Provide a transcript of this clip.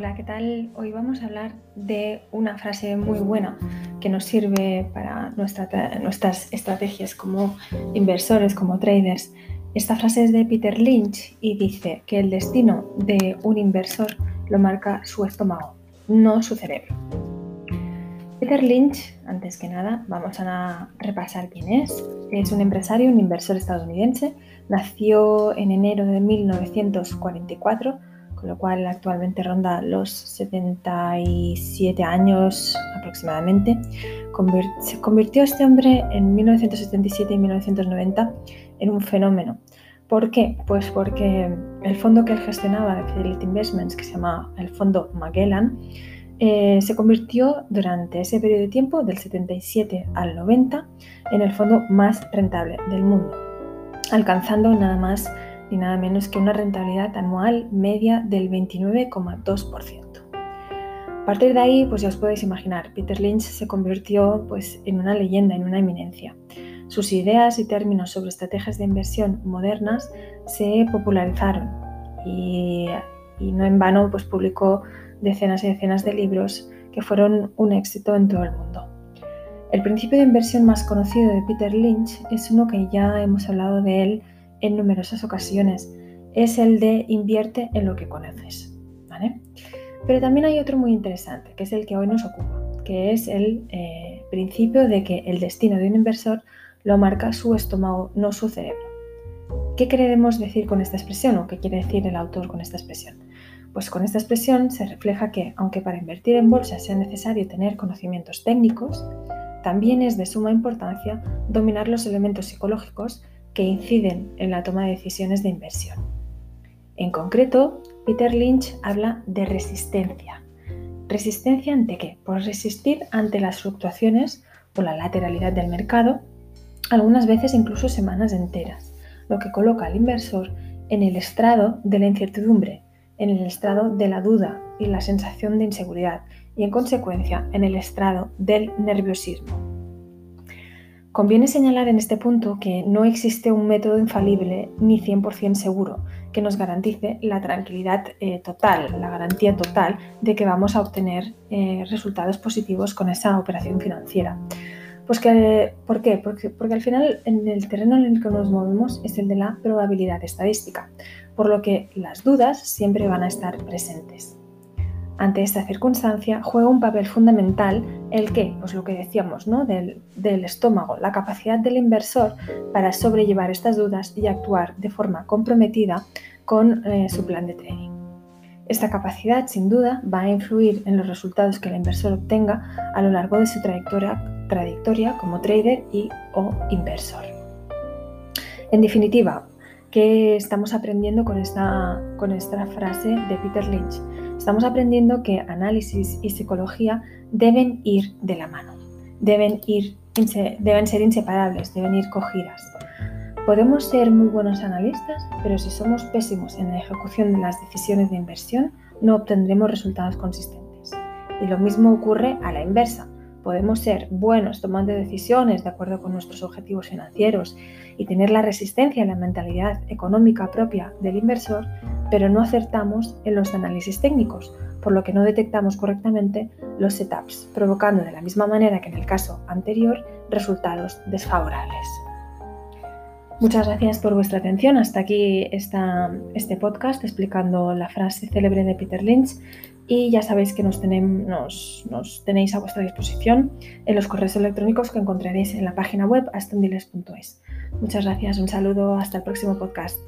Hola, ¿qué tal? Hoy vamos a hablar de una frase muy buena que nos sirve para nuestras estrategias como inversores, como traders. Esta frase es de Peter Lynch y dice que el destino de un inversor lo marca su estómago, no su cerebro. Peter Lynch, antes que nada, vamos a repasar quién es. Es un empresario, un inversor estadounidense. Nació en enero de 1944 con lo cual actualmente ronda los 77 años aproximadamente. se convirtió este hombre en 1977 y 1990 en un fenómeno. ¿Por qué? Pues porque el fondo que él gestionaba de Fidelity Investments, que se llama el fondo Magellan, eh, se convirtió durante ese periodo de tiempo, del 77 al 90, en el fondo más rentable del mundo, alcanzando nada más y nada menos que una rentabilidad anual media del 29,2%. A partir de ahí, pues ya os podéis imaginar, Peter Lynch se convirtió pues, en una leyenda, en una eminencia. Sus ideas y términos sobre estrategias de inversión modernas se popularizaron y, no en vano pues, publicó decenas y decenas de libros que fueron un éxito en todo el mundo. El principio de inversión más conocido de Peter Lynch es uno que ya hemos hablado de él en numerosas ocasiones. Es el de invierte en lo que conoces. ¿vale? Pero también hay otro muy interesante, que es el que hoy nos ocupa, que es el eh, principio de que el destino de un inversor lo marca su estómago, no su cerebro. ¿Qué queremos decir con esta expresión o qué quiere decir el autor con esta expresión? Pues con esta expresión se refleja que, aunque para invertir en bolsa sea necesario tener conocimientos técnicos, también es de suma importancia dominar los elementos psicológicos que inciden en la toma de decisiones de inversión. En concreto, Peter Lynch habla de resistencia. ¿Resistencia ante qué? Por resistir ante las fluctuaciones o la lateralidad del mercado, algunas veces incluso semanas enteras, lo que coloca al inversor en el estrado de la incertidumbre, en el estrado de la duda y la sensación de inseguridad y en consecuencia en el estrado del nerviosismo. Conviene señalar en este punto que no existe un método infalible ni 100% seguro que nos garantice la tranquilidad eh, total, la garantía total de que vamos a obtener eh, resultados positivos con esa operación financiera. Pues que, ¿Por qué? Porque, porque al final en el terreno en el que nos movemos es el de la probabilidad estadística, por lo que las dudas siempre van a estar presentes. Ante esta circunstancia juega un papel fundamental el que, pues lo que decíamos, ¿no? del, estómago, la capacidad del inversor para sobrellevar estas dudas y actuar de forma comprometida con eh, su plan de trading. Esta capacidad, sin duda, va a influir en los resultados que el inversor obtenga a lo largo de su trayectoria, como trader y o inversor. En definitiva, ¿qué estamos aprendiendo con esta frase de Peter Lynch? Estamos aprendiendo que análisis y psicología deben ir de la mano, deben, ir, deben ser inseparables, deben ir cogidas. Podemos ser muy buenos analistas, pero si somos pésimos en la ejecución de las decisiones de inversión, no obtendremos resultados consistentes. Y lo mismo ocurre a la inversa. Podemos ser buenos tomando decisiones de acuerdo con nuestros objetivos financieros y tener la resistencia y la mentalidad económica propia del inversor, pero no acertamos en los análisis técnicos, por lo que no detectamos correctamente los setups, provocando de la misma manera que en el caso anterior resultados desfavorables. Muchas gracias por vuestra atención. Hasta aquí este podcast explicando la frase célebre de Peter Lynch y ya sabéis que nos, tenéis a vuestra disposición en los correos electrónicos que encontraréis en la página web astondiles.es. Muchas gracias, un saludo, hasta el próximo podcast.